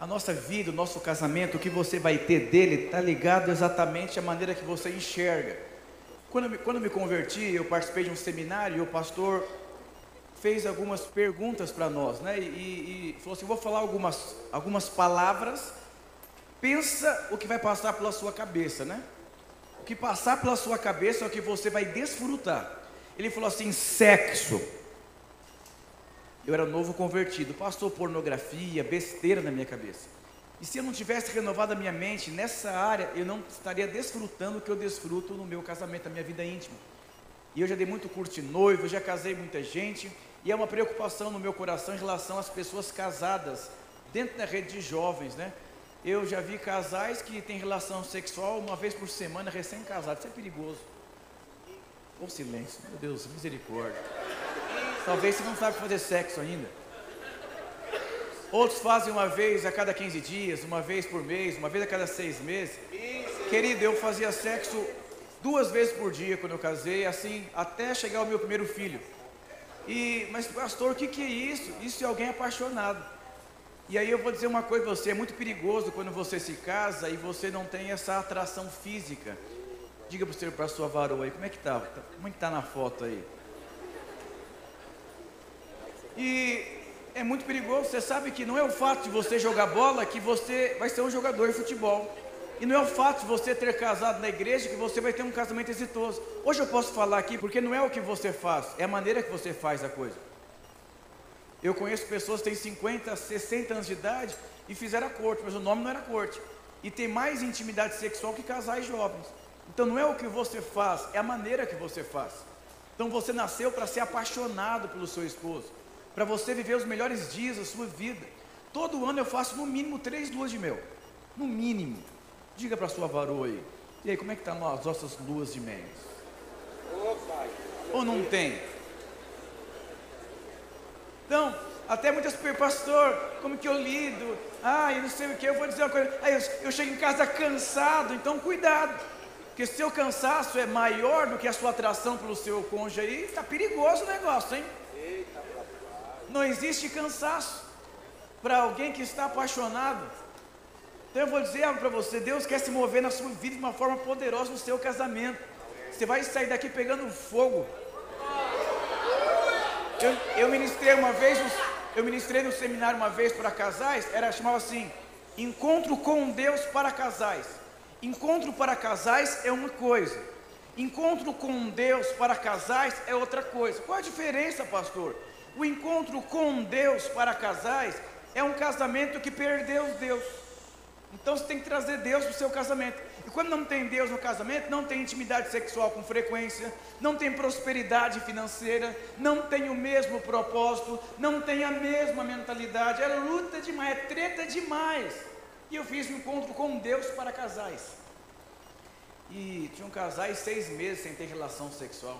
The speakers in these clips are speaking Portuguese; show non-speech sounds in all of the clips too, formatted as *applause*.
A nossa vida, o nosso casamento, o que você vai ter dele, está ligado exatamente à maneira que você enxerga. Quando eu, me, quando eu me converti, eu participei de um seminário e o pastor fez algumas perguntas para nós, né? E, e, e, falou assim: vou falar algumas, algumas palavras, pensa o que vai passar pela sua cabeça, né? O que passar pela sua cabeça é o que você vai desfrutar. Ele falou assim: sexo. Eu era novo convertido, passou pornografia, besteira na minha cabeça. E se eu não tivesse renovado a minha mente nessa área, eu não estaria desfrutando o que eu desfruto no meu casamento, na minha vida íntima. E eu já dei muito curso de noivo, já casei muita gente, e é uma preocupação no meu coração em relação às pessoas casadas dentro da rede de jovens, né? Eu já vi casais que têm relação sexual uma vez por semana, recém-casados. Isso é perigoso. Ou silêncio, meu Deus, misericórdia. Talvez você não sabe fazer sexo ainda. Outros fazem uma vez a cada 15 dias, uma vez por mês, uma vez a cada seis meses. Querido, eu fazia sexo duas vezes por dia quando eu casei, assim, até chegar o meu primeiro filho. E, mas pastor, o que, que é isso? Isso é alguém apaixonado. E aí eu vou dizer uma coisa para você, é muito perigoso quando você se casa e você não tem essa atração física. Diga para o para a sua varoa aí, como é que tá? Como é que tá na foto aí? E é muito perigoso. Você sabe que não é o fato de você jogar bola que você vai ser um jogador de futebol. E não é o fato de você ter casado na igreja que você vai ter um casamento exitoso. Hoje eu posso falar aqui porque não é o que você faz, é a maneira que você faz a coisa. Eu conheço pessoas que têm 50, 60 anos de idade e fizeram a corte, mas o nome não era corte. E tem mais intimidade sexual que casais jovens. Então não é o que você faz, é a maneira que você faz. Então você nasceu para ser apaixonado pelo seu esposo para você viver os melhores dias da sua vida. Todo ano eu faço no mínimo três luas de mel. No mínimo. Diga para sua varoa aí. E aí, como é que tá as nossas luas de mel? Ou não tem? Então, até muitas pessoas, pastor, como que eu lido? Ah, eu não sei o que, eu vou dizer uma coisa. Ah, eu, eu chego em casa cansado, então cuidado. Porque seu cansaço é maior do que a sua atração pelo seu cônjuge aí, está perigoso o negócio, hein? Não existe cansaço para alguém que está apaixonado. Então eu vou dizer algo para você: Deus quer se mover na sua vida de uma forma poderosa no seu casamento. Você vai sair daqui pegando fogo. Eu, eu ministrei uma vez, eu ministrei no seminário uma vez para casais, era chamava assim: Encontro com Deus para casais. Encontro para casais é uma coisa. Encontro com Deus para casais é outra coisa. Qual a diferença, pastor? O encontro com Deus para casais é um casamento que perdeu Deus. Então você tem que trazer Deus para o seu casamento. E quando não tem Deus no casamento, não tem intimidade sexual com frequência, não tem prosperidade financeira, não tem o mesmo propósito, não tem a mesma mentalidade, é luta demais, é treta demais. E eu fiz um encontro com Deus para casais. E tinham casais seis meses sem ter relação sexual.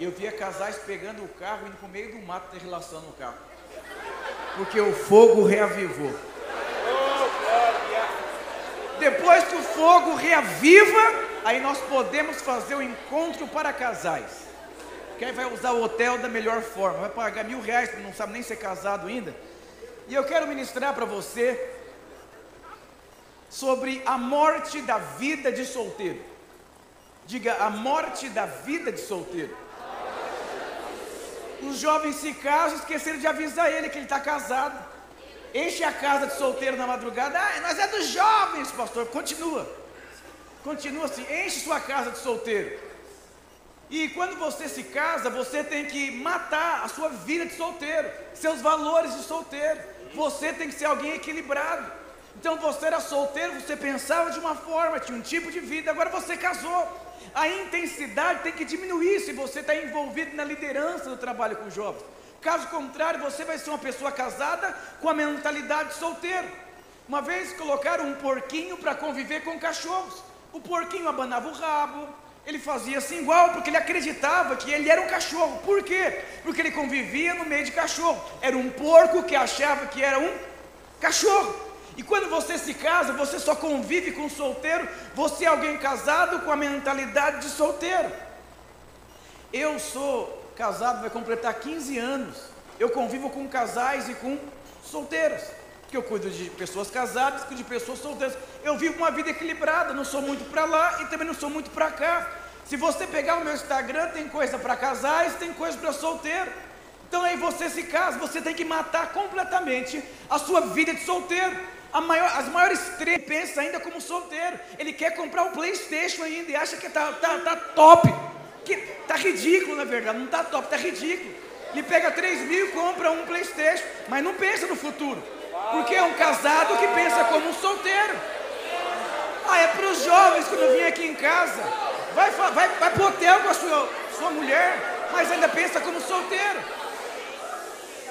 Eu via casais pegando o carro, indo para o meio do mato ter relação no carro. Porque o fogo reavivou. Depois que o fogo reaviva, aí nós podemos fazer o encontro para casais. Que aí vai usar o hotel da melhor forma. Vai pagar mil reais, não sabe nem ser casado ainda. E eu quero ministrar para você sobre a morte da vida de solteiro. Diga, a morte da vida de solteiro. Os jovens se casam, esqueceram de avisar ele que ele está casado. Enche a casa de solteiro na madrugada. Ah, nós é dos jovens, pastor. Continua. Continua assim, enche sua casa de solteiro. E quando você se casa, você tem que matar a sua vida de solteiro, seus valores de solteiro. Você tem que ser alguém equilibrado. Então você era solteiro, você pensava de uma forma, tinha um tipo de vida, agora você casou a intensidade tem que diminuir se você está envolvido na liderança do trabalho com jovens. Caso contrário, você vai ser uma pessoa casada com a mentalidade de solteiro. Uma vez colocaram um porquinho para conviver com cachorros. O porquinho abanava o rabo, ele fazia assim igual, porque ele acreditava que ele era um cachorro. Por quê? Porque ele convivia no meio de cachorro. Era um porco que achava que era um cachorro. E quando você se casa, você só convive com solteiro, você é alguém casado com a mentalidade de solteiro. Eu sou casado, vai completar 15 anos. Eu convivo com casais e com solteiros. que eu cuido de pessoas casadas, cuido de pessoas solteiras. Eu vivo uma vida equilibrada, não sou muito para lá e também não sou muito para cá. Se você pegar o meu Instagram, tem coisa para casais, tem coisa para solteiro. Então aí você se casa, você tem que matar completamente a sua vida de solteiro. Maior, as maiores três pensa ainda como solteiro. Ele quer comprar o Playstation ainda e acha que está tá, tá top. Que tá ridículo, na verdade, não está top, está ridículo. Ele pega 3 mil e compra um Playstation, mas não pensa no futuro. Porque é um casado que pensa como um solteiro. Ah, é para os jovens que não vêm aqui em casa. Vai, vai, vai pro hotel com a sua, sua mulher, mas ainda pensa como solteiro.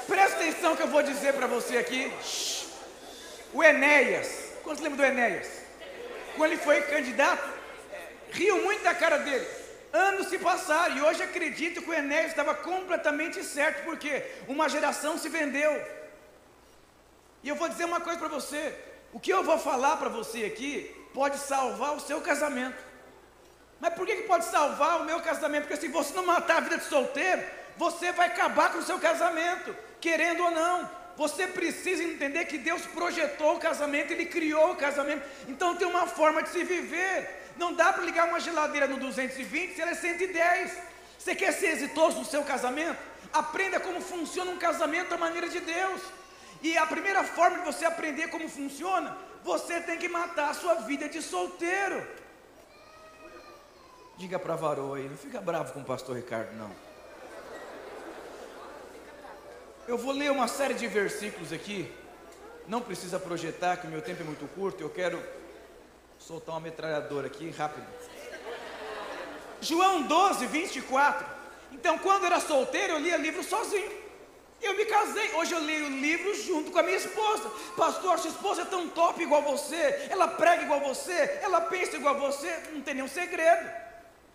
Presta atenção que eu vou dizer para você aqui. O Enéas, quantos lembram do Enéas? Quando ele foi candidato, riu muito da cara dele. Anos se passaram e hoje acredito que o Enéas estava completamente certo, porque uma geração se vendeu. E eu vou dizer uma coisa para você: o que eu vou falar para você aqui pode salvar o seu casamento. Mas por que, que pode salvar o meu casamento? Porque se você não matar a vida de solteiro, você vai acabar com o seu casamento, querendo ou não. Você precisa entender que Deus projetou o casamento, Ele criou o casamento. Então tem uma forma de se viver. Não dá para ligar uma geladeira no 220 se ela é 110. Você quer ser exitoso no seu casamento? Aprenda como funciona um casamento da maneira de Deus. E a primeira forma de você aprender como funciona, você tem que matar a sua vida de solteiro. Diga para a varoa aí, não fica bravo com o pastor Ricardo, não. Eu vou ler uma série de versículos aqui. Não precisa projetar, que o meu tempo é muito curto. Eu quero soltar uma metralhadora aqui rápido. João 12, 24. Então, quando eu era solteiro, eu lia livro sozinho. Eu me casei. Hoje eu leio livros junto com a minha esposa. Pastor, sua esposa é tão top igual você. Ela prega igual você. Ela pensa igual você. Não tem nenhum segredo.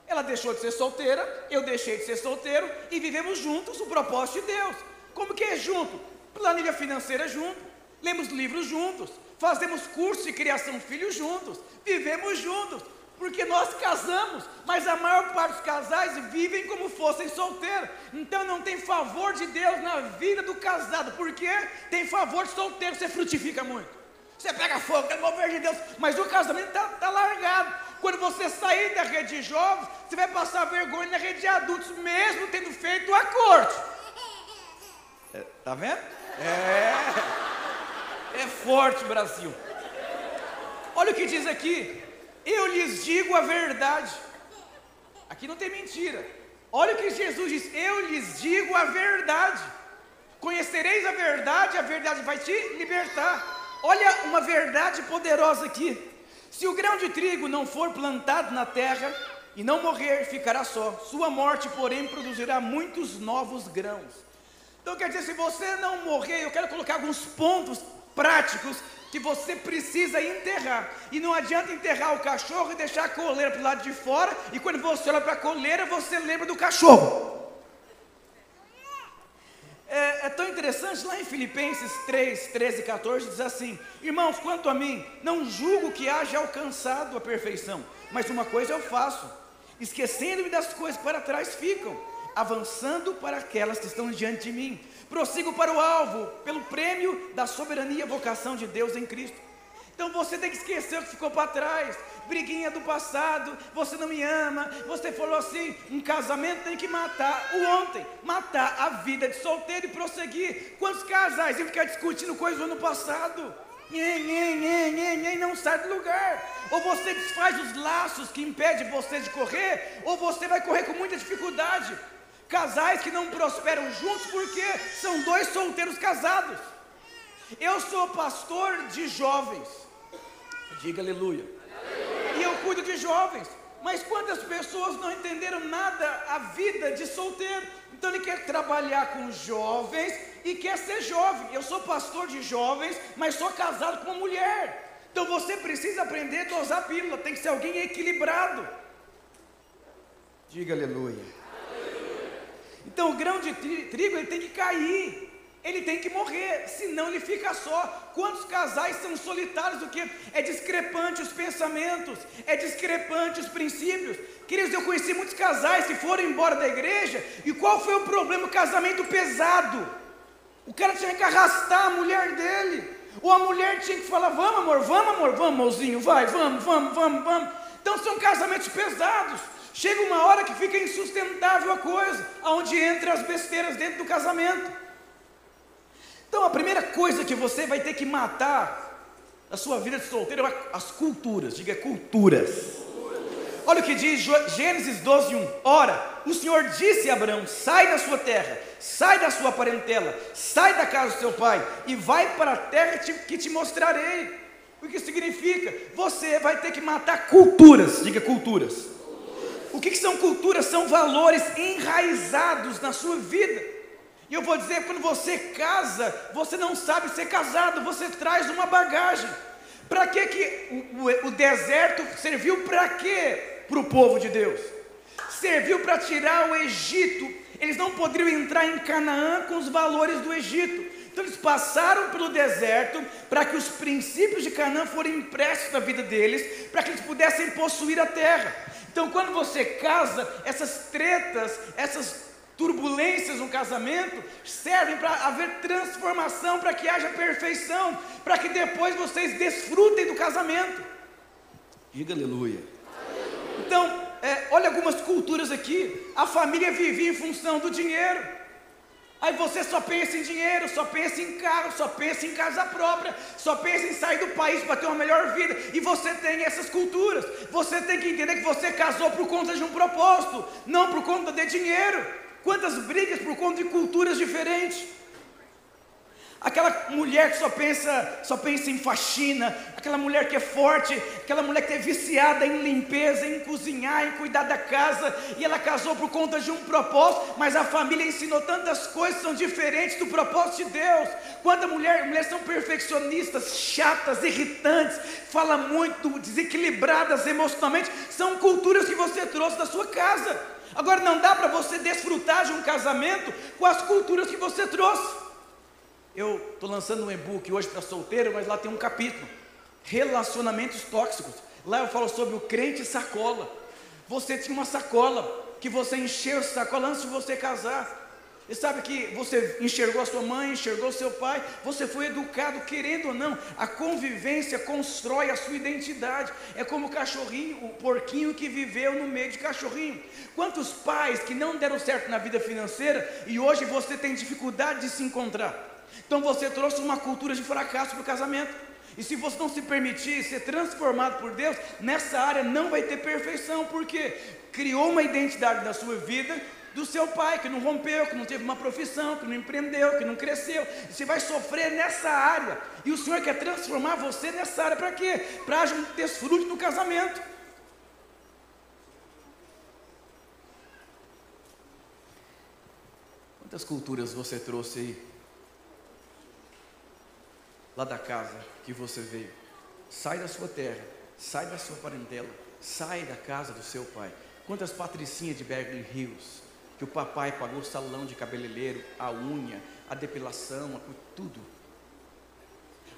Ela deixou de ser solteira. Eu deixei de ser solteiro. E vivemos juntos o propósito de Deus. Como que é junto? Planilha financeira junto, lemos livros juntos, fazemos curso de criação filhos juntos, vivemos juntos, porque nós casamos, mas a maior parte dos casais vivem como fossem solteiros. Então não tem favor de Deus na vida do casado, porque tem favor de solteiro, você frutifica muito. Você pega fogo, quer mover de Deus, mas o casamento está tá largado. Quando você sair da rede de jovens, você vai passar vergonha na rede de adultos, mesmo tendo feito a corte. É, tá vendo? É. É forte, Brasil. Olha o que diz aqui. Eu lhes digo a verdade. Aqui não tem mentira. Olha o que Jesus diz. Eu lhes digo a verdade. Conhecereis a verdade, a verdade vai te libertar. Olha uma verdade poderosa aqui. Se o grão de trigo não for plantado na terra e não morrer, ficará só. Sua morte, porém, produzirá muitos novos grãos. Então quer dizer, se você não morrer, eu quero colocar alguns pontos práticos que você precisa enterrar. E não adianta enterrar o cachorro e deixar a coleira para o lado de fora, e quando você olha para a coleira, você lembra do cachorro. É, é, tão interessante, lá em Filipenses 3, 13 e 14, diz assim: Irmãos, quanto a mim, não julgo que haja alcançado a perfeição, mas uma coisa eu faço, esquecendo-me das coisas para trás ficam avançando para aquelas que estão diante de mim. Prossigo para o alvo, pelo prêmio da soberania e vocação de Deus em Cristo. Então você tem que esquecer o que ficou para trás, briguinha do passado, você não me ama, você falou assim, um casamento tem que matar o ontem, matar a vida de solteiro e prosseguir. Quantos casais iam ficar discutindo coisas do ano passado? Nhê, nhê, nhê, nhê, nhê, não sai do lugar. Ou você desfaz os laços que impedem você de correr, ou você vai correr com muita dificuldade. Casais que não prosperam juntos porque são dois solteiros casados. Eu sou pastor de jovens. Diga aleluia. aleluia. E eu cuido de jovens. Mas quantas pessoas não entenderam nada a vida de solteiro? Então ele quer trabalhar com jovens e quer ser jovem. Eu sou pastor de jovens, mas sou casado com uma mulher. Então você precisa aprender a dosar a pílula, tem que ser alguém equilibrado. Diga aleluia. Então o grão de trigo ele tem que cair, ele tem que morrer, senão ele fica só. Quantos casais são solitários? O que é discrepante os pensamentos, é discrepante os princípios. Queridos, eu conheci muitos casais que foram embora da igreja e qual foi o problema? O casamento pesado. O cara tinha que arrastar a mulher dele. Ou a mulher tinha que falar: vamos, amor, vamos, amor, vamos, amorzinho, vai, vamos, vamos, vamos, vamos. Então são casamentos pesados. Chega uma hora que fica insustentável a coisa, aonde entra as besteiras dentro do casamento. Então a primeira coisa que você vai ter que matar na sua vida de solteiro é as culturas, diga culturas. Olha o que diz Gênesis 12, 1. Ora, o Senhor disse a Abraão: sai da sua terra, sai da sua parentela, sai da casa do seu pai e vai para a terra que te mostrarei. O que significa? Você vai ter que matar culturas, diga culturas. O que, que são culturas? São valores enraizados na sua vida. E eu vou dizer, quando você casa, você não sabe ser casado, você traz uma bagagem. Para que, que o, o, deserto serviu para quê? para o povo de Deus. Serviu para tirar o Egito. Eles não poderiam entrar em Canaã com os valores do Egito. Então eles passaram pelo deserto para que os princípios de Canaã fossem impressos na vida deles, para que eles pudessem possuir a terra. Então, quando você casa, essas tretas, essas turbulências no casamento servem para haver transformação, para que haja perfeição, para que depois vocês desfrutem do casamento. Diga aleluia. Então, é, olha algumas culturas aqui. A família vivia em função do dinheiro. Aí você só pensa em dinheiro, só pensa em carro, só pensa em casa própria, só pensa em sair do país para ter uma melhor vida. E você tem essas culturas. Você tem que entender que você casou por conta de um propósito, não por conta de dinheiro. Quantas brigas por conta de culturas diferentes. Aquela mulher que só pensa, só pensa em faxina, aquela mulher que é forte, aquela mulher que é viciada em limpeza, em cozinhar, em cuidar da casa, e ela casou por conta de um propósito, mas a família ensinou tantas coisas que são diferentes do propósito de Deus. Quando a mulher, mulheres são perfeccionistas, chatas, irritantes, fala muito, desequilibradas emocionalmente, são culturas que você trouxe da sua casa. Agora não dá para você desfrutar de um casamento com as culturas que você trouxe. Eu estou lançando um e-book hoje para solteiro, mas lá tem um capítulo: Relacionamentos tóxicos. Lá eu falo sobre o crente sacola. Você tinha uma sacola que você encheu essa sacola antes de você casar. E sabe que você enxergou a sua mãe, enxergou seu pai, você foi educado, querendo ou não, a convivência constrói a sua identidade. É como o cachorrinho, o porquinho que viveu no meio de cachorrinho. Quantos pais que não deram certo na vida financeira e hoje você tem dificuldade de se encontrar? Então você trouxe uma cultura de fracasso para o casamento. E se você não se permitir ser transformado por Deus, nessa área não vai ter perfeição, porque criou uma identidade da sua vida do seu pai, que não rompeu, que não teve uma profissão, que não empreendeu, que não cresceu. Você vai sofrer nessa área. E o Senhor quer transformar você nessa área para quê? Para haja um desfrute no casamento. Quantas culturas você trouxe aí? Lá da casa que você veio. Sai da sua terra, sai da sua parentela, sai da casa do seu pai. Quantas patricinhas de Beverly Hills, que o papai pagou o salão de cabeleireiro, a unha, a depilação, a, tudo.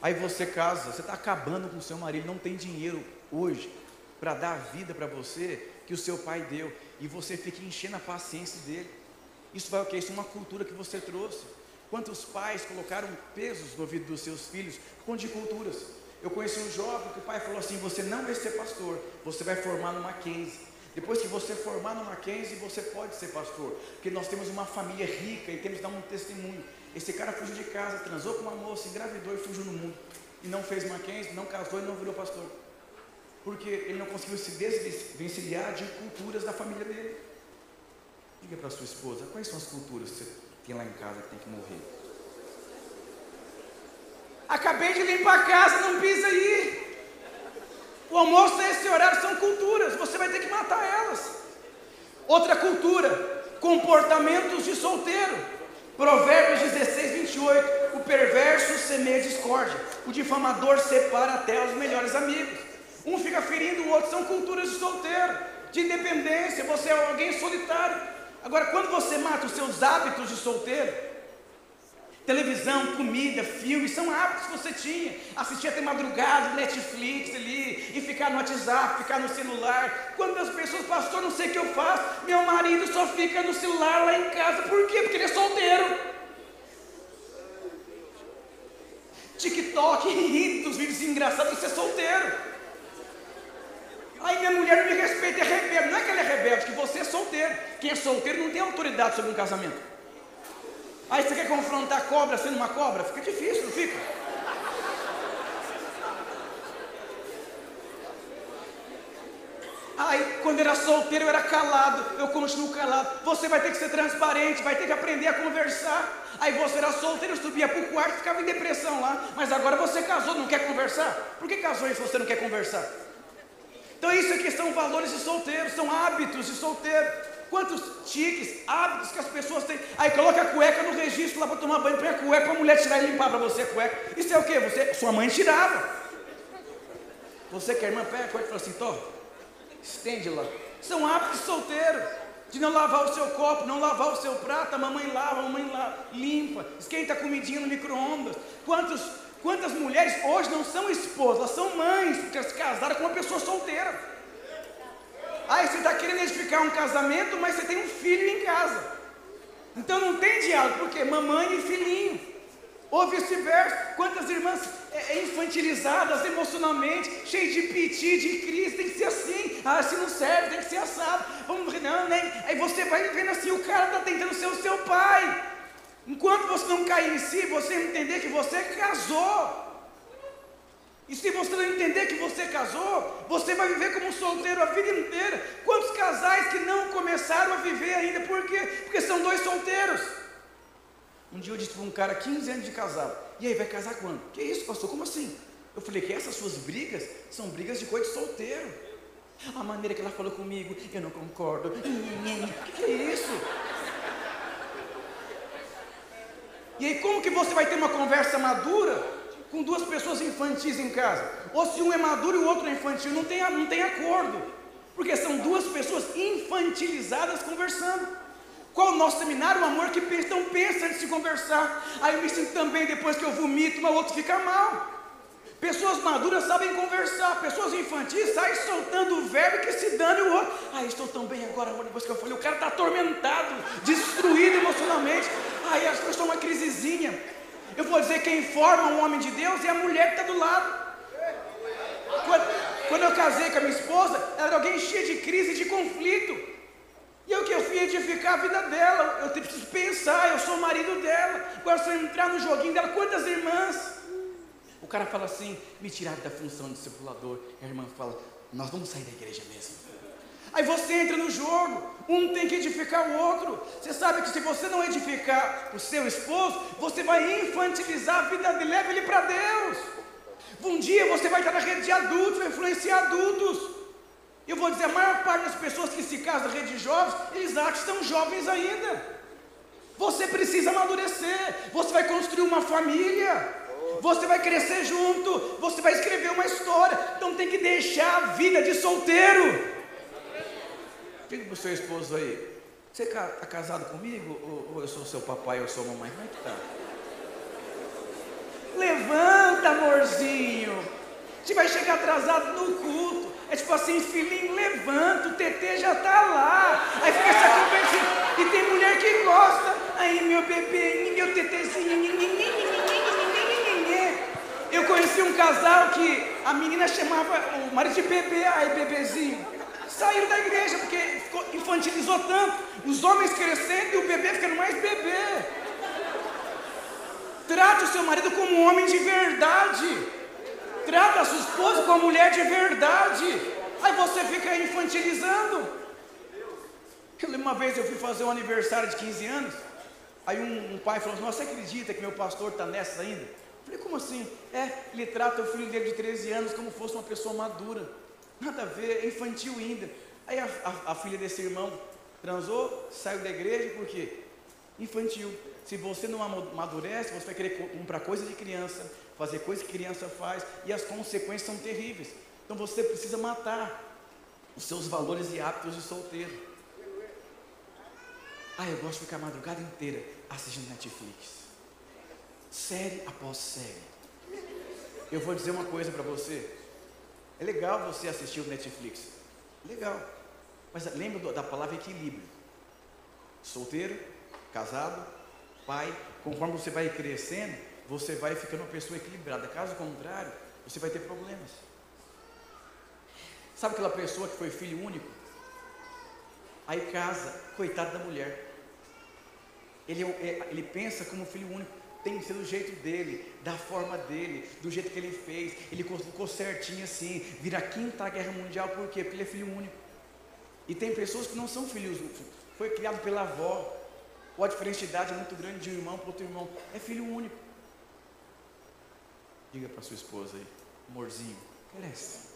Aí você casa, você está acabando com o seu marido, não tem dinheiro hoje para dar a vida para você que o seu pai deu, e você fica enchendo a paciência dele. Isso vai o que? Isso é uma cultura que você trouxe. Quantos pais colocaram pesos no ouvido dos seus filhos com de culturas? Eu conheci um jovem que o pai falou assim: Você não vai ser pastor, você vai formar no Mackenzie. Depois que você formar no Mackenzie, você pode ser pastor, porque nós temos uma família rica e temos que dar um testemunho. Esse cara fugiu de casa, transou com uma moça, engravidou e fugiu no mundo. E não fez Mackenzie, não casou e não virou pastor. Porque ele não conseguiu se desvencilhar de culturas da família dele. Diga para sua esposa, quais são as culturas que você tem lá em casa que tem que morrer. Acabei de limpar a casa, não pisa aí. O almoço nesse horário são culturas, você vai ter que matar elas. Outra cultura, comportamentos de solteiro. Provérbios 16, 28. O perverso semeia discórdia, o difamador separa até os melhores amigos. Um fica ferindo o outro, são culturas de solteiro, de independência. Você é alguém solitário, Agora, quando você mata os seus hábitos de solteiro, televisão, comida, filmes, são hábitos que você tinha. Assistir até madrugada, Netflix ali, e ficar no WhatsApp, ficar no celular. Quando as pessoas, pastor, não sei o que eu faço, meu marido só fica no celular lá em casa. Por quê? Porque ele é solteiro. TikTok *laughs* rindo dos vídeos engraçados, você é solteiro. Aí minha mulher não me respeita, é rebelde. Não é que ela é rebelde, que você é solteiro. Quem é solteiro não tem autoridade sobre um casamento. Aí você quer confrontar a cobra sendo uma cobra? Fica difícil, não fica? Aí, quando era solteiro, eu era calado, eu continuo calado. Você vai ter que ser transparente, vai ter que aprender a conversar. Aí você era solteiro, subia para o quarto, ficava em depressão lá. Mas agora você casou, não quer conversar? Por que casou se você não quer conversar? Então isso aqui são valores de solteiro, são hábitos de solteiro. Quantos tiques, hábitos que as pessoas têm. Aí coloca a cueca no registro lá para tomar banho, põe a cueca para a mulher tirar e limpar para você a cueca. Isso é o quê? Você, sua mãe tirava. Você que é irmã, pega a cueca e fala assim, Tó, estende lá. São hábitos de solteiro. De não lavar o seu copo, não lavar o seu prato, a mamãe lava, a mamãe lava, limpa, esquenta a comidinha no micro-ondas. Quantos, quantas mulheres hoje não são esposas, elas são mães, porque se casaram com uma pessoa solteira. Aí você está querendo edificar um casamento, mas você tem um filho em casa. Então não tem diálogo, porque mamãe e filhinho. Ou vice-versa, quantas irmãs é, é, infantilizadas emocionalmente, cheias de piti, de crise, tem que ser assim, ah, se não serve, tem que ser assado, vamos, não, né? Aí você vai vendo assim, o cara está tentando ser o seu pai. Enquanto você não cair em si, você entender que você casou. E se você não entender que você casou, você vai viver como solteiro a vida inteira. Quantos casais que não começaram a viver ainda? Por quê? Porque são dois solteiros. Um dia eu disse para um cara, 15 anos de casado, e aí, vai casar quando? Que isso, pastor? Como assim? Eu falei que essas suas brigas são brigas de coisa de solteiro. A maneira que ela falou comigo, eu não concordo. Que, que é isso? E aí, como que você vai ter uma conversa madura com duas pessoas infantis em casa? Ou se um é maduro e o outro é infantil, não tem, não tem acordo. Porque são duas pessoas infantilizadas conversando. Qual o nosso seminário? O amor que pensa, não pensa antes de conversar. Aí eu me sinto também, depois que eu vomito, mas o outro fica mal. Pessoas maduras sabem conversar, pessoas infantis saem soltando o verbo que se dane o outro. Ah, estou tão bem agora, depois que eu falei, o cara está atormentado, destruído emocionalmente. Aí as pessoas uma crisezinha. Eu vou dizer, quem forma um homem de Deus é a mulher que está do lado. Quando, quando eu casei com a minha esposa, ela era alguém cheia de crise, de conflito. E eu que eu fui edificar a vida dela, eu preciso pensar, eu sou o marido dela. Agora se eu entrar no joguinho dela, quantas irmãs? O cara fala assim, me tiraram da função de discipulador. A irmã fala, nós vamos sair da igreja mesmo. Aí você entra no jogo, um tem que edificar o outro. Você sabe que se você não edificar o seu esposo, você vai infantilizar a vida dele, leva ele para Deus. Um dia você vai estar na rede de adultos, vai influenciar adultos. Eu vou dizer, a maior parte das pessoas que se casam na rede de jovens, eles acham que estão jovens ainda. Você precisa amadurecer, você vai construir uma família, você vai crescer junto, você vai escrever uma história, então tem que deixar a vida de solteiro. Diga para o seu esposo aí, você está casado comigo? Ou, eu sou seu papai ou sou mamãe? Como é que está? Levanta, amorzinho. Você vai chegar atrasado no culto. É tipo assim, filhinho, levanta, o TT já está lá. Aí fica essa conversa. E tem mulher que gosta. Aí, meu bebê, meu TTzinho. Eu conheci um casal que a menina chamava o marido de bebê, aí bebezinho. Saíram da igreja porque infantilizou tanto. Os homens crescendo e o bebê ficando mais bebê. Trate o seu marido como um homem de verdade. Trata a sua esposa como mulher de verdade. Aí você fica infantilizando. Eu lembro uma vez eu fui fazer um aniversário de 15 anos. Aí um, um pai falou assim, você acredita que meu pastor está nessa ainda? Falei, como assim? É, ele trata o filho dele de 13 anos como fosse uma pessoa madura. Nada a ver, é infantil ainda. Aí a, a, a filha desse irmão transou, saiu da igreja, por quê? Infantil. Se você não amadurece, você vai querer comprar coisa de criança, fazer coisas que criança faz, e as consequências são terríveis. Então você precisa matar os seus valores e hábitos de solteiro. Ah, eu gosto de ficar a madrugada inteira assistindo Netflix. Série após série. Eu vou dizer uma coisa para você. É legal você assistir o Netflix. Legal. Mas lembra da palavra equilíbrio. Solteiro, casado, pai, conforme você vai crescendo, você vai ficando uma pessoa equilibrada. Caso contrário, você vai ter problemas. Sabe aquela pessoa que foi filho único? Aí casa, coitado da mulher. Ele, é, ele pensa como filho único, tem que ser do jeito dele, da forma dele, do jeito que ele fez. Ele colocou certinho assim, vira a quinta guerra mundial, por quê? Porque ele é filho único. E tem pessoas que não são filhos, foi criado pela avó, ou a diferença de idade é muito grande de um irmão para outro irmão, é filho único. Diga para sua esposa aí, amorzinho, cresce.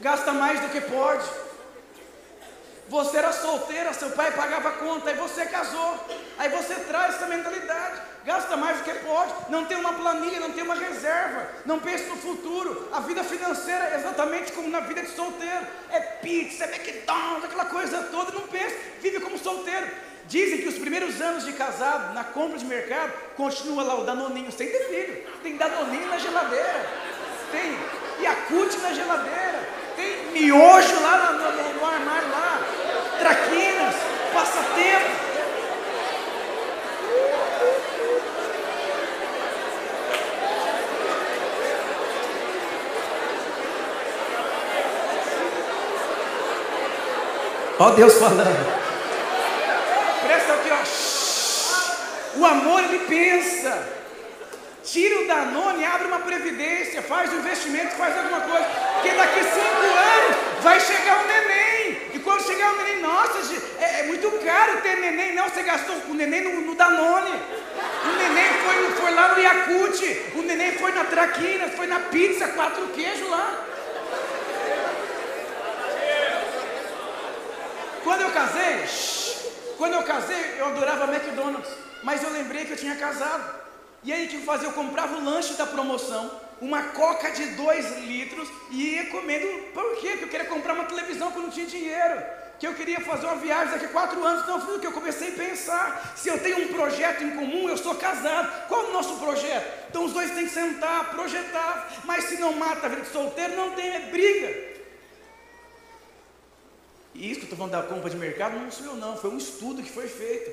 Gasta mais do que pode. Você era solteira, seu pai pagava conta, aí você casou. Aí você traz essa mentalidade. Gasta mais do que pode. Não tem uma planilha, não tem uma reserva. Não pense no futuro. A vida financeira é exatamente como na vida de solteiro. É pizza, é McDonald's, aquela coisa toda. Não pense, vive como solteiro. Dizem que os primeiros anos de casado, na compra de mercado, continua lá o danoninho sem ter filho. Tem danoninho na geladeira. Tem Yakut na geladeira. Tem miojo lá no, no, no armário lá traquinas, passatempo. Ó Deus falando. Presta aqui, ó. O amor ele pensa. Tira o Danone, abre uma previdência, faz um investimento, faz alguma coisa. Porque daqui cinco anos vai chegar o neném. E quando chegar o neném, nossa, é, é muito caro ter neném. Não, você gastou o neném no, no Danone. O neném foi, foi lá no Yakut. O neném foi na Traquinas, foi na pizza, quatro queijos lá. Quando eu casei, quando eu casei, eu adorava McDonald's. Mas eu lembrei que eu tinha casado. E aí o que eu fazia? Eu comprava o lanche da promoção, uma coca de 2 litros e ia comendo. Por quê? Porque eu queria comprar uma televisão eu não tinha dinheiro. Que eu queria fazer uma viagem daqui a quatro anos. Então foi o que eu comecei a pensar. Se eu tenho um projeto em comum, eu sou casado. Qual é o nosso projeto? Então os dois têm que sentar, projetar. Mas se não mata a vida de solteiro, não tem, é briga. Isso que eu estou falando da compra de mercado não sou eu não, foi um estudo que foi feito.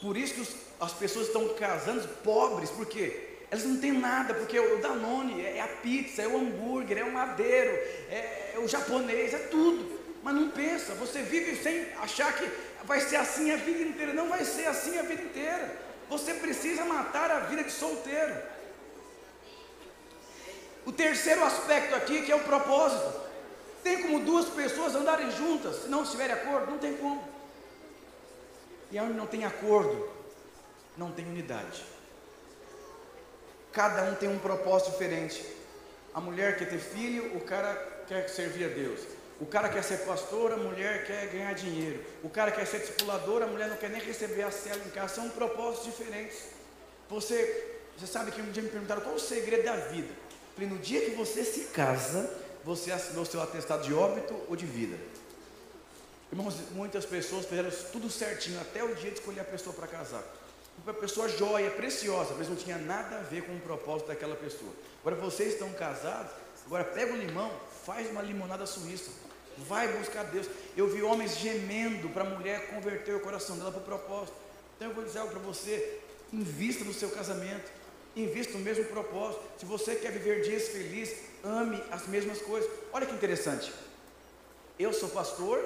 Por isso que os, as pessoas estão casando pobres, porque elas não têm nada, porque o Danone é, é a pizza, é o hambúrguer, é o madeiro, é, é o japonês, é tudo. Mas não pensa, você vive sem achar que vai ser assim a vida inteira. Não vai ser assim a vida inteira. Você precisa matar a vida de solteiro. O terceiro aspecto aqui que é o propósito. Tem como duas pessoas andarem juntas se não estiverem acordo? Não tem como. E onde não tem acordo, não tem unidade. Cada um tem um propósito diferente. A mulher quer ter filho, o cara quer servir a Deus. O cara quer ser pastor, a mulher quer ganhar dinheiro. O cara quer ser discipulador, a mulher não quer nem receber a cela em casa. São propósitos diferentes. Você, você sabe que um dia me perguntaram qual o segredo da vida. Eu falei, no dia que você se casa, você assinou seu atestado de óbito ou de vida. Irmãos, muitas pessoas fizeram tudo certinho até o dia de escolher a pessoa para casar. Uma pessoa joia, preciosa, mas não tinha nada a ver com o propósito daquela pessoa. Agora vocês estão casados, agora pega o limão, faz uma limonada suíça, vai buscar Deus. Eu vi homens gemendo para a mulher converter o coração dela para o propósito. Então eu vou dizer algo para você: invista no seu casamento, invista no mesmo propósito. Se você quer viver dias felizes, ame as mesmas coisas. Olha que interessante. Eu sou pastor,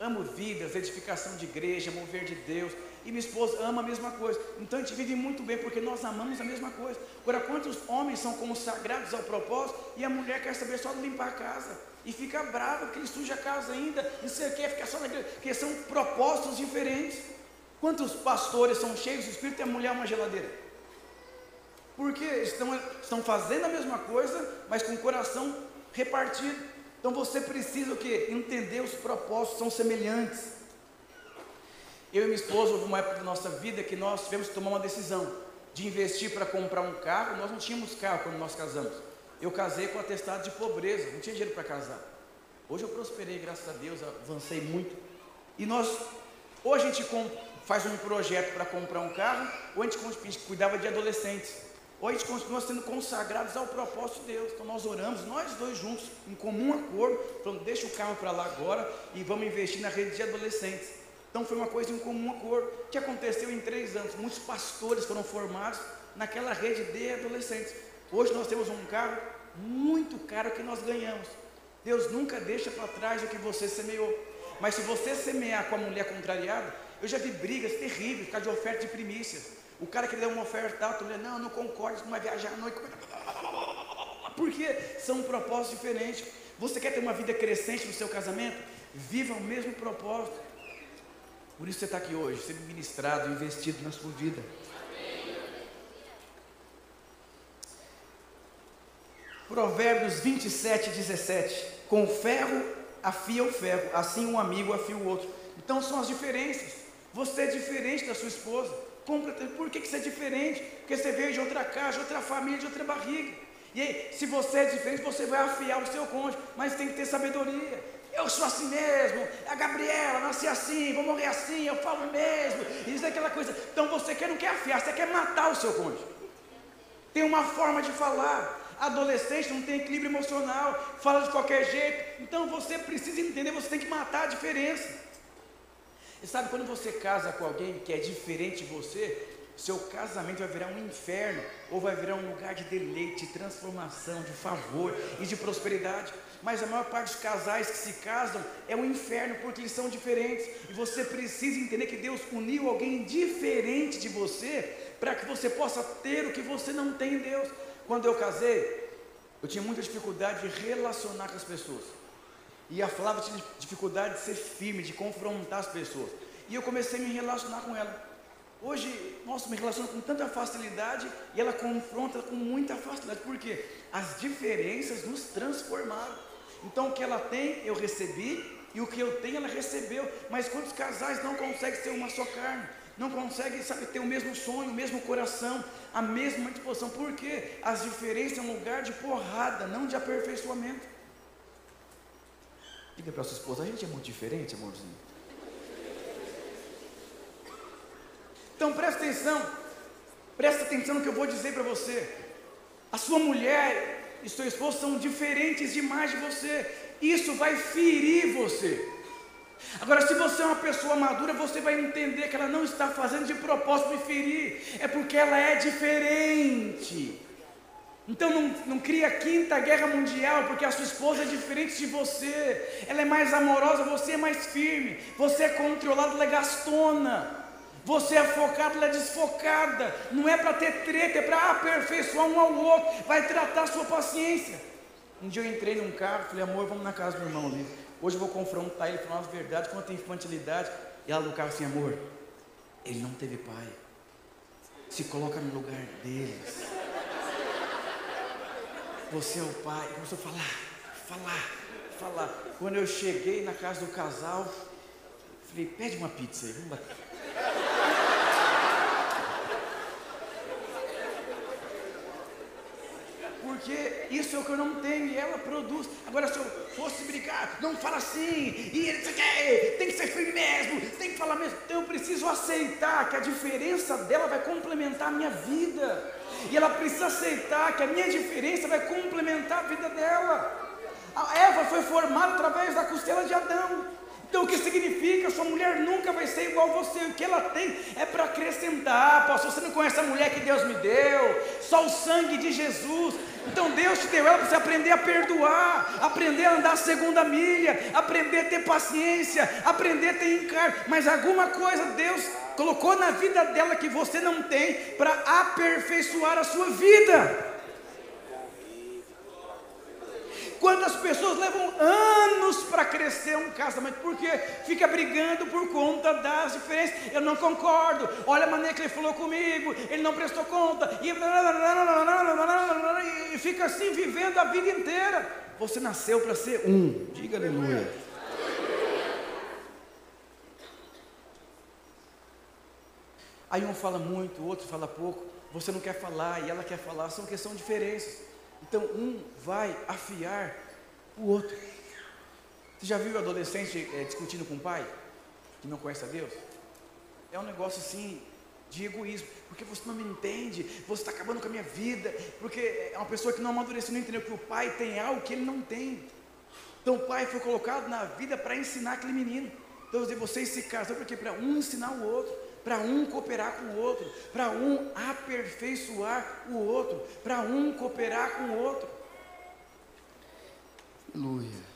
amo vidas, edificação de igreja, mover de Deus. E minha esposa ama a mesma coisa. Então a gente vive muito bem porque nós amamos a mesma coisa. Agora, quantos homens são consagrados ao propósito e a mulher quer saber só de limpar a casa? E fica brava porque ele suja a casa ainda. E você quer ficar só na igreja. Porque são propósitos diferentes. Quantos pastores são cheios do Espírito e a mulher é uma geladeira? Porque estão, estão fazendo a mesma coisa, mas com o coração repartido. Então você precisa o quê? Entender os propósitos são semelhantes. Eu e minha esposa, houve uma época da nossa vida que nós tivemos que tomar uma decisão de investir para comprar um carro. Nós não tínhamos carro quando nós casamos. Eu casei com atestado de pobreza, não tinha dinheiro para casar. Hoje eu prosperei, graças a Deus, avancei muito. E nós, ou a gente faz um projeto para comprar um carro, ou a gente cuidava de adolescentes. Hoje continua sendo consagrados ao propósito de Deus. Então nós oramos, nós dois juntos, em comum acordo, falando, deixa o carro para lá agora e vamos investir na rede de adolescentes. Então foi uma coisa em comum acordo, que aconteceu em três anos. Muitos pastores foram formados naquela rede de adolescentes. Hoje nós temos um carro muito caro que nós ganhamos. Deus nunca deixa para trás o que você semeou. Mas se você semear com a mulher contrariada, eu já vi brigas terríveis por causa de oferta de primícias. O cara que deu uma oferta alta, mulher, não, não concordo, não vai viajar à noite. *laughs* Porque são propósitos diferentes. Você quer ter uma vida crescente no seu casamento? Viva o mesmo propósito. Por isso você está aqui hoje, sendo ministrado, investido na sua vida. Provérbios 27, 17. Com ferro afia o ferro, assim um amigo afia o outro. Então são as diferenças. Você é diferente da sua esposa. Por que, que você é diferente? Porque você veio de outra casa, de outra família, de outra barriga. E aí, se você é diferente, você vai afiar o seu cônjuge, mas tem que ter sabedoria. Eu sou assim mesmo, a Gabriela nasci assim, vou morrer assim, eu falo mesmo, isso é aquela coisa. Então você quer, não quer afiar, você quer matar o seu cônjuge. Tem uma forma de falar. Adolescente não tem equilíbrio emocional, fala de qualquer jeito. Então você precisa entender, você tem que matar a diferença. E sabe quando você casa com alguém que é diferente de você, seu casamento vai virar um inferno ou vai virar um lugar de deleite, de transformação, de favor e de prosperidade. Mas a maior parte dos casais que se casam é um inferno porque eles são diferentes. E você precisa entender que Deus uniu alguém diferente de você para que você possa ter o que você não tem em Deus. Quando eu casei, eu tinha muita dificuldade de relacionar com as pessoas. E a Flávia tinha dificuldade de ser firme, de confrontar as pessoas. E eu comecei a me relacionar com ela. Hoje, nossa, me relaciono com tanta facilidade e ela confronta com muita facilidade. Por quê? As diferenças nos transformaram. Então, o que ela tem, eu recebi, e o que eu tenho, ela recebeu. Mas quantos casais não conseguem ser uma só carne? Não conseguem, sabe, ter o mesmo sonho, o mesmo coração, a mesma disposição. Por quê? As diferenças é um lugar de porrada, não de aperfeiçoamento. Diga para sua esposa, a gente é muito diferente, amorzinho. Então presta atenção, presta atenção no que eu vou dizer para você. A sua mulher e seu esposo são diferentes demais de você. Isso vai ferir você. Agora, se você é uma pessoa madura, você vai entender que ela não está fazendo de propósito me ferir, é porque ela é diferente. Então não, não cria a quinta guerra mundial, porque a sua esposa é diferente de você, ela é mais amorosa, você é mais firme, você é controlado, ela é gastona. Você é focado, ela é desfocada. Não é para ter treta, é para aperfeiçoar um ao outro. Vai tratar a sua paciência. Um dia eu entrei num carro, falei, amor, vamos na casa do meu irmão ali. Hoje eu vou confrontar ele, falar as verdades quanto a infantilidade. E ela no carro assim, amor, ele não teve pai. Se coloca no lugar deles. Você é o pai. Começou a falar, falar, falar. Quando eu cheguei na casa do casal, falei, pede uma pizza aí, vamos bater. Porque isso é o que eu não tenho e ela produz. Agora, se eu fosse brigar, não fala assim, e ele tem que ser firme mesmo, tem que falar mesmo. Então eu preciso aceitar que a diferença dela vai complementar a minha vida, e ela precisa aceitar que a minha diferença vai complementar a vida dela. A Eva foi formada através da costela de Adão. Então o que significa? Sua mulher nunca vai ser igual a você. O que ela tem é para acrescentar. Pastor, você não conhece a mulher que Deus me deu? Só o sangue de Jesus. Então Deus te deu ela para você aprender a perdoar, aprender a andar a segunda milha, aprender a ter paciência, aprender a ter encargo. Mas alguma coisa Deus colocou na vida dela que você não tem para aperfeiçoar a sua vida. Quantas pessoas levam anos para crescer um casamento, porque fica brigando por conta das diferenças. Eu não concordo, olha a maneira que ele falou comigo, ele não prestou conta, e, e fica assim vivendo a vida inteira. Você nasceu para ser um, diga aleluia. Aí um fala muito, o outro fala pouco, você não quer falar e ela quer falar, são questões diferentes. Então um vai afiar o outro. Você já viu adolescente é, discutindo com o pai que não conhece a Deus? É um negócio assim de egoísmo, porque você não me entende, você está acabando com a minha vida, porque é uma pessoa que não amadureceu, não entendeu que o pai tem algo que ele não tem. Então o pai foi colocado na vida para ensinar aquele menino. Diz, vocês se casam porque para um ensinar o outro, para um cooperar com o outro, para um aperfeiçoar o outro, para um cooperar com o outro. Aleluia.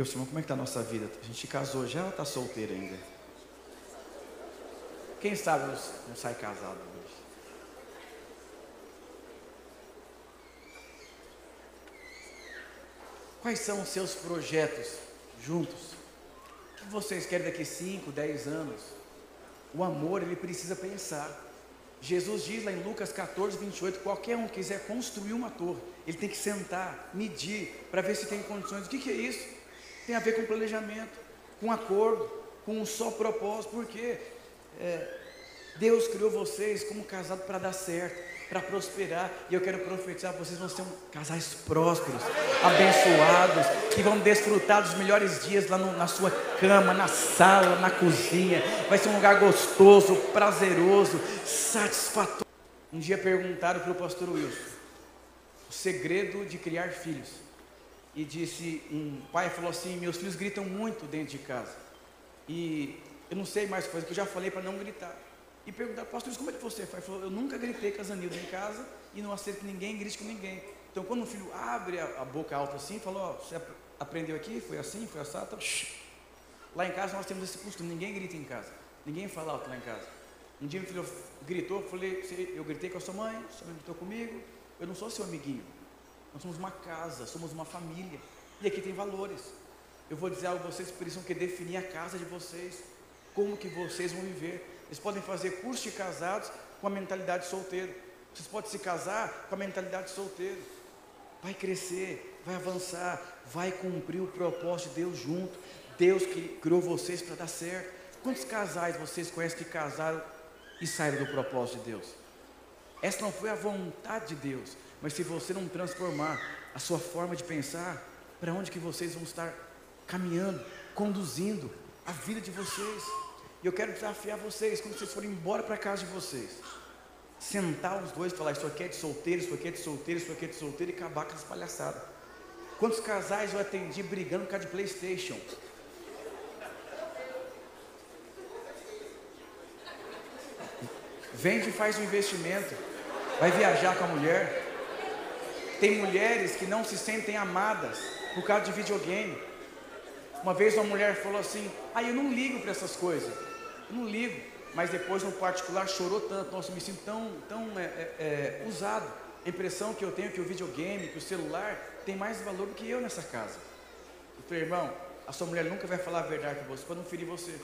Eu como é que está a nossa vida? A gente casou já ou está solteiro ainda? Quem sabe não sai casado hoje? Quais são os seus projetos juntos? O que vocês querem daqui 5, 10 anos? O amor, ele precisa pensar. Jesus diz lá em Lucas 14, 28, qualquer um quiser construir uma torre, ele tem que sentar, medir, para ver se tem condições. O que, que é isso? Tem a ver com planejamento, com acordo, com um só propósito, porque é, Deus criou vocês como casado para dar certo, para prosperar, e eu quero profetizar: vocês vão ser um, casais prósperos, abençoados, que vão desfrutar dos melhores dias lá no, na sua cama, na sala, na cozinha. Vai ser um lugar gostoso, prazeroso, satisfatório. Um dia perguntaram para o pastor Wilson o segredo de criar filhos e disse, um pai falou assim, meus filhos gritam muito dentro de casa. E eu não sei mais coisa que eu já falei para não gritar. E perguntaram, pastor, como é que você faz? Ele falou, eu nunca gritei com as Anildas em casa e não aceito que ninguém grite com ninguém. Então quando o filho abre a, a boca alta assim, falou, oh, você aprendeu aqui? Foi assim? Foi assado? Então, lá em casa nós temos esse costume, ninguém grita em casa. Ninguém fala alto lá em casa. Um dia meu filho gritou, eu falei, eu gritei com a sua mãe, sua mãe gritou comigo, eu não sou seu amiguinho. Nós somos uma casa, somos uma família. E aqui tem valores. Eu vou dizer algo, vocês precisam que definir a casa de vocês. Como que vocês vão viver. Vocês podem fazer curso de casados com a mentalidade solteiro. Vocês podem se casar com a mentalidade solteiro. Vai crescer, vai avançar, vai cumprir o propósito de Deus junto. Deus que criou vocês para dar certo. Quantos casais vocês conhecem que casaram e saíram do propósito de Deus? Essa não foi a vontade de Deus. Mas se você não transformar a sua forma de pensar, para onde que vocês vão estar caminhando, conduzindo a vida de vocês? E eu quero desafiar vocês, quando vocês forem embora para casa de vocês, sentar os dois e falar: Isso aqui é de solteiro, isso aqui é de solteiro, isso aqui é de solteiro e acabar com as palhaçadas. Quantos casais eu atendi brigando por causa de PlayStation? Vende e faz um investimento. Vai viajar com a mulher. Tem mulheres que não se sentem amadas por causa de videogame. Uma vez uma mulher falou assim: Ah, eu não ligo para essas coisas. Eu não ligo. Mas depois, no particular, chorou tanto. Nossa, me sinto tão, tão é, é, é, usado. A impressão que eu tenho é que o videogame, que o celular, tem mais valor do que eu nessa casa. Eu falei, irmão, a sua mulher nunca vai falar a verdade para você, para não ferir você.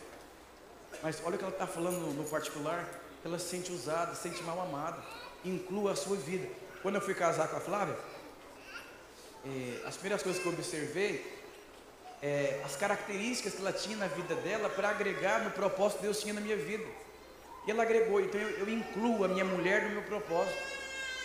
Mas olha o que ela está falando no particular. Ela se sente usada, se sente mal amada. Inclua a sua vida. Quando eu fui casar com a Flávia, é, as primeiras coisas que eu observei é, as características que ela tinha na vida dela para agregar no propósito que Deus tinha na minha vida. E ela agregou, então eu, eu, incluo a minha mulher no meu propósito.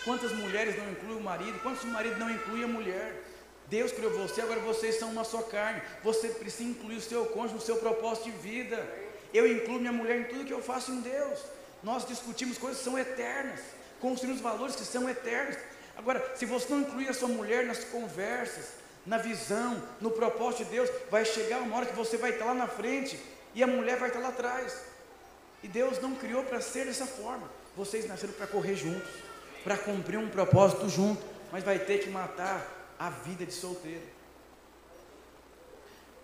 Quantas mulheres não incluem o marido? Quantos maridos não incluem a mulher? Deus criou você, agora vocês são uma só carne. Você precisa incluir o seu cônjuge no seu propósito de vida. Eu incluo minha mulher em tudo que eu faço em Deus. Nós discutimos coisas que são eternas construir os valores que são eternos. Agora, se você não incluir a sua mulher nas conversas, na visão, no propósito de Deus, vai chegar uma hora que você vai estar lá na frente e a mulher vai estar lá atrás. E Deus não criou para ser dessa forma. Vocês nasceram para correr juntos, para cumprir um propósito junto, mas vai ter que matar a vida de solteiro.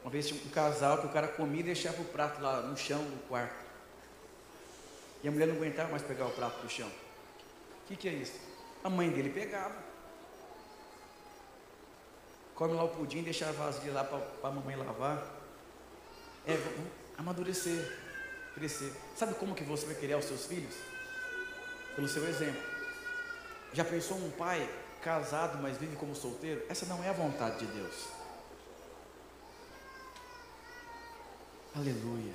Uma vez tinha um casal que o cara comia e deixava o prato lá no chão do quarto. E a mulher não aguentava mais pegar o prato do chão que, que é isso? A mãe dele pegava. Come lá o pudim, deixa a vasilha lá para a mamãe lavar. É, amadurecer, crescer. Sabe como que você vai criar os seus filhos? Pelo seu exemplo. Já pensou um pai casado, mas vive como solteiro? Essa não é a vontade de Deus. Aleluia.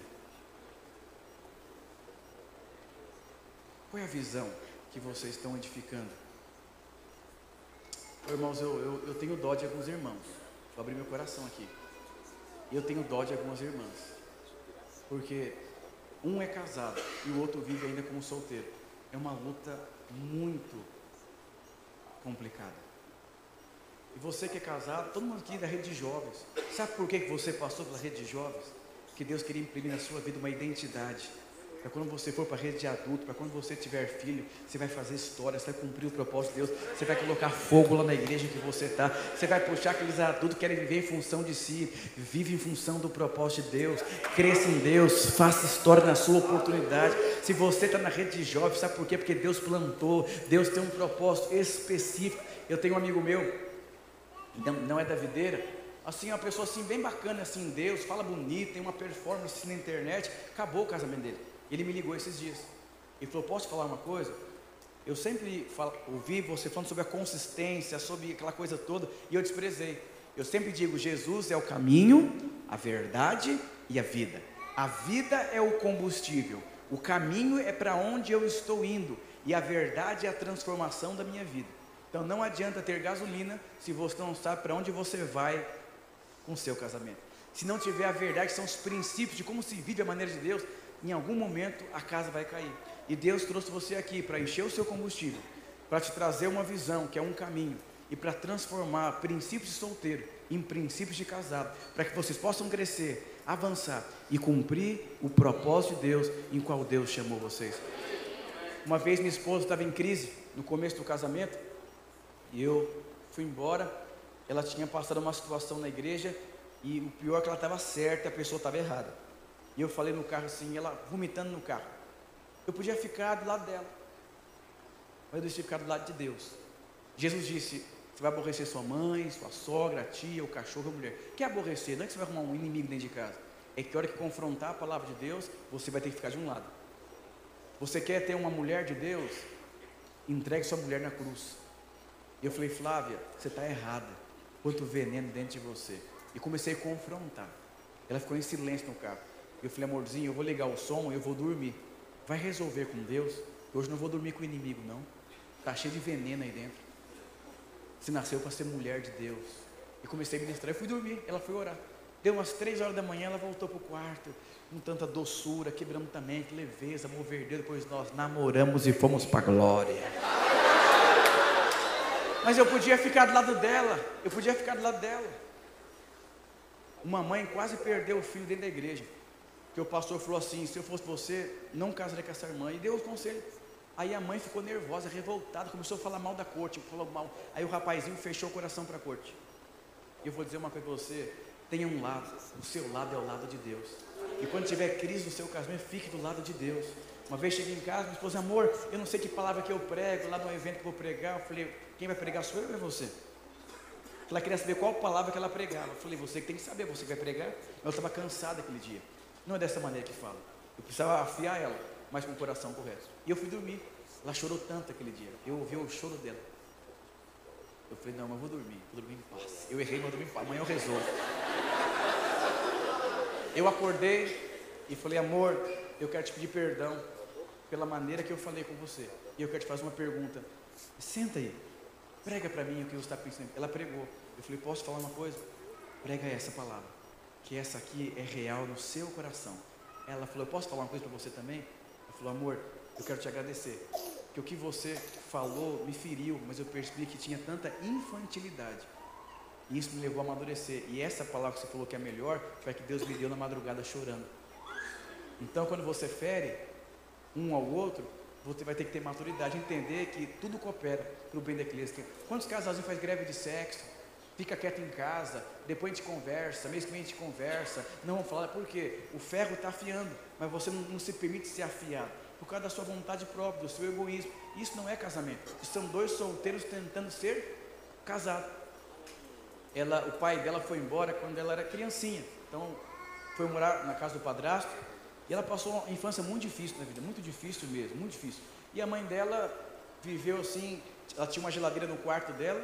Qual é a visão? Que vocês estão edificando. Irmãos, eu, eu, eu tenho dó de alguns irmãos. Vou abrir meu coração aqui. Eu tenho dó de algumas irmãs. Porque Um é casado e o outro vive ainda como solteiro. É uma luta muito complicada. E você que é casado, todo mundo aqui da rede de jovens, sabe por que você passou pela rede de jovens? Que Deus queria imprimir na sua vida uma identidade para quando você for para a rede de adulto, para quando você tiver filho, você vai fazer história, você vai cumprir o propósito de Deus, você vai colocar fogo lá na igreja que você está, você vai puxar aqueles adultos que querem viver em função de si, vive em função do propósito de Deus, cresça em Deus, faça história na sua oportunidade. Se você está na rede de jovens, sabe por quê? Porque Deus plantou, Deus tem um propósito específico. Eu tenho um amigo meu, não, não é da videira, assim, uma pessoa assim bem bacana assim, Deus, fala bonito, tem uma performance na internet, acabou o casamento dele. Ele me ligou esses dias. Ele falou: Posso falar uma coisa? Eu sempre falo, ouvi você falando sobre a consistência, sobre aquela coisa toda, e eu desprezei. Eu sempre digo: Jesus é o caminho, a verdade e a vida. A vida é o combustível, o caminho é para onde eu estou indo, e a verdade é a transformação da minha vida. Então não adianta ter gasolina se você não sabe para onde você vai com o seu casamento. Se não tiver a verdade, que são os princípios de como se vive a maneira de Deus, em algum momento a casa vai cair. E Deus trouxe você aqui para encher o seu combustível, para te trazer uma visão, que é um caminho, e para transformar princípios de solteiro em princípios de casado, para que vocês possam crescer, avançar e cumprir o propósito de Deus em qual Deus chamou vocês. Uma vez minha esposa estava em crise no começo do casamento, e eu fui embora. Ela tinha passado uma situação na igreja, e o pior é que ela estava certa, a pessoa estava errada. E eu falei no carro assim, ela vomitando no carro. Eu podia ficar do lado dela, mas eu decidi ficar do lado de Deus. Jesus disse: Você vai aborrecer sua mãe, sua sogra, a tia, o cachorro, a mulher. Quer aborrecer? Não é que você vai arrumar um inimigo dentro de casa. É que a hora que confrontar a palavra de Deus, você vai ter que ficar de um lado. Você quer ter uma mulher de Deus? Entregue sua mulher na cruz. E eu falei, Flávia, você está errada. Quanto veneno dentro de você. E comecei a confrontar. Ela ficou em silêncio no carro. Eu falei, amorzinho, eu vou ligar o som eu vou dormir. Vai resolver com Deus. Hoje não vou dormir com o inimigo, não. Está cheio de veneno aí dentro. Você nasceu para ser mulher de Deus. E comecei a ministrar. Eu fui dormir, ela foi orar. Deu umas três horas da manhã, ela voltou para o quarto, com tanta doçura, quebrantamento, leveza, mover Deus. Depois nós namoramos e fomos para a glória. Mas eu podia ficar do lado dela, eu podia ficar do lado dela. Uma mãe quase perdeu o filho dentro da igreja que o pastor falou assim: se eu fosse você, não casaria com essa irmã. E deu o conselho. Aí a mãe ficou nervosa, revoltada, começou a falar mal da corte, falou mal. Aí o rapazinho fechou o coração para a corte. E eu vou dizer uma coisa para você: tenha um lado, o seu lado é o lado de Deus. E quando tiver crise no seu casamento, fique do lado de Deus. Uma vez cheguei em casa, minha esposa, amor, eu não sei que palavra que eu prego, lá no evento que eu vou pregar. Eu falei, quem vai pregar sou eu ou é você? Ela queria saber qual palavra que ela pregava. Eu falei, você que tem que saber, você que vai pregar. Eu estava cansada aquele dia. Não é dessa maneira que fala. Eu precisava afiar ela, mas com o coração correto. E eu fui dormir. Ela chorou tanto aquele dia. Eu ouvi o choro dela. Eu falei, não, mas eu vou dormir. Vou dormir em paz. Eu errei, mas vou dormir em paz. Amanhã eu resolvo. Eu acordei e falei, amor, eu quero te pedir perdão pela maneira que eu falei com você. E eu quero te fazer uma pergunta. Senta aí. Prega para mim o que você está pensando. Ela pregou. Eu falei, posso falar uma coisa? Prega essa palavra que essa aqui é real no seu coração. Ela falou: Eu posso falar uma coisa para você também? Ela falou: Amor, eu quero te agradecer. Que o que você falou me feriu, mas eu percebi que tinha tanta infantilidade. E isso me levou a amadurecer. E essa palavra que você falou que é melhor, foi a que Deus me deu na madrugada chorando. Então, quando você fere um ao outro, você vai ter que ter maturidade, entender que tudo coopera para o bem da igreja. Quantos casais faz greve de sexo? Fica quieto em casa, depois a gente conversa, mês que vem a gente conversa, não vamos falar, porque o ferro está afiando, mas você não, não, se permite ser afiado, por causa da sua vontade própria, do seu egoísmo. Isso não é casamento, são dois solteiros tentando ser casados. Ela, o pai dela foi embora quando ela era criancinha, então foi morar na casa do padrasto, e ela passou uma infância muito difícil na vida, muito difícil mesmo, muito difícil. E a mãe dela viveu assim, ela tinha uma geladeira no quarto dela,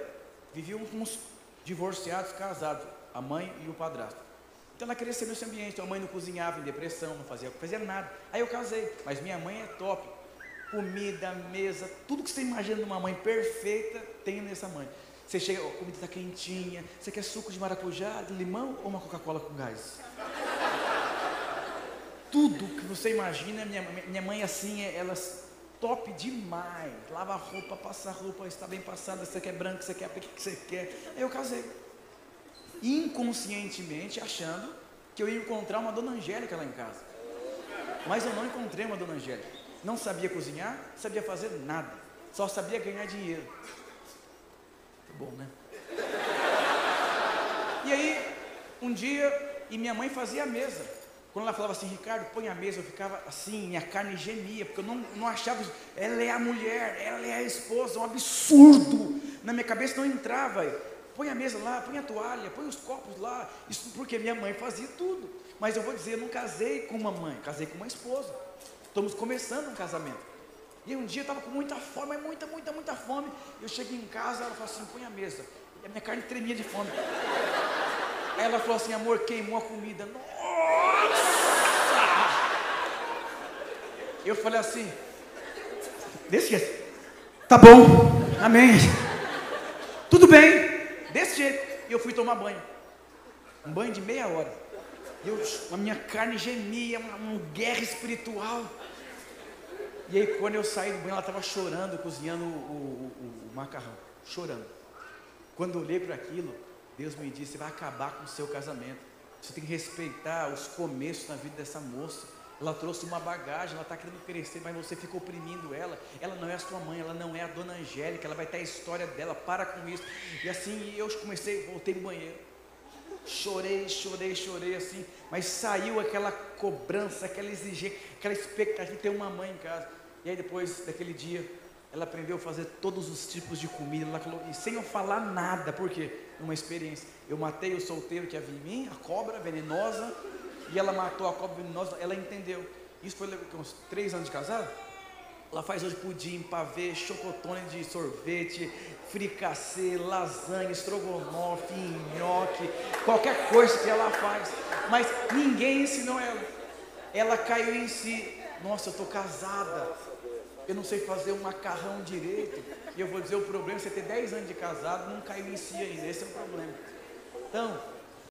vivia uns divorciados, casados, a mãe e o padrasto. Então ela ser nesse ambiente, a mãe não cozinhava em depressão, não fazia, fazia nada. Aí eu casei, mas minha mãe é top. Comida, mesa, tudo que você imagina de uma mãe perfeita, tem nessa mãe. Você chega, a comida está quentinha, você quer suco de maracujá, de limão ou uma Coca-Cola com gás? tudo que você imagina. Minha, minha mãe, assim, ela top demais. Lava roupa, passa roupa, está bem passada. Você quer branco, você quer o que você quer. Aí eu casei. Inconscientemente achando que eu ia encontrar uma dona Angélica lá em casa. Mas eu não encontrei uma dona Angélica. Não sabia cozinhar, sabia fazer nada. Só sabia ganhar dinheiro. Tá bom, né? E aí, um dia, e minha mãe fazia a mesa. Quando ela falava assim, Ricardo, põe a mesa, eu ficava assim, minha carne gemia, porque eu não, não achava, ela é a mulher, ela é a esposa, um absurdo. Na minha cabeça não entrava. Põe a mesa lá, põe a toalha, põe os copos lá. Isso porque minha mãe fazia tudo. Mas eu vou dizer, eu não casei com uma mãe, casei com uma esposa. Estamos começando um casamento. E um dia eu estava com muita fome, muita, muita, muita fome. Eu cheguei em casa, ela falou assim: põe a mesa. E a minha carne tremia de fome. Aí ela falou assim: amor, queimou a comida. Nossa! Eu falei assim: desse jeito. Tá bom, amém. Tudo bem, desse jeito. E eu fui tomar banho. Um banho de meia hora. Eu, a minha carne gemia, uma, uma guerra espiritual. E aí, quando eu saí do banho, ela estava chorando, cozinhando o, o, o, o macarrão. Chorando. Quando eu olhei para aquilo, Deus me disse: vai acabar com o seu casamento. Você tem que respeitar os começos na vida dessa moça. Ela trouxe uma bagagem, ela está querendo crescer, mas você fica oprimindo ela. Ela não é a sua mãe, ela não é a dona Angélica, ela vai ter a história dela, para com isso. E assim eu comecei, voltei no banheiro. Chorei, chorei, chorei assim, mas saiu aquela cobrança, aquela exigência, aquela expectativa de ter uma mãe em casa. E aí depois daquele dia, ela aprendeu a fazer todos os tipos de comida, ela falou, e sem eu falar nada, porque uma experiência. Eu matei o solteiro que havia em mim, a cobra venenosa, e ela matou a cobra venenosa, ela entendeu. Isso foi uns três anos de casado? Ela faz hoje pudim, pavê, chocotone de sorvete, fricassê, lasanha, estrogonofe, nhoque, qualquer coisa que ela faz. Mas ninguém ensinou ela. Ela caiu em si. Nossa, eu estou casada. Eu não sei fazer um macarrão direito. E eu vou dizer o problema, você ter 10 anos de casado, não caiu em si ainda. Esse é o problema. Então,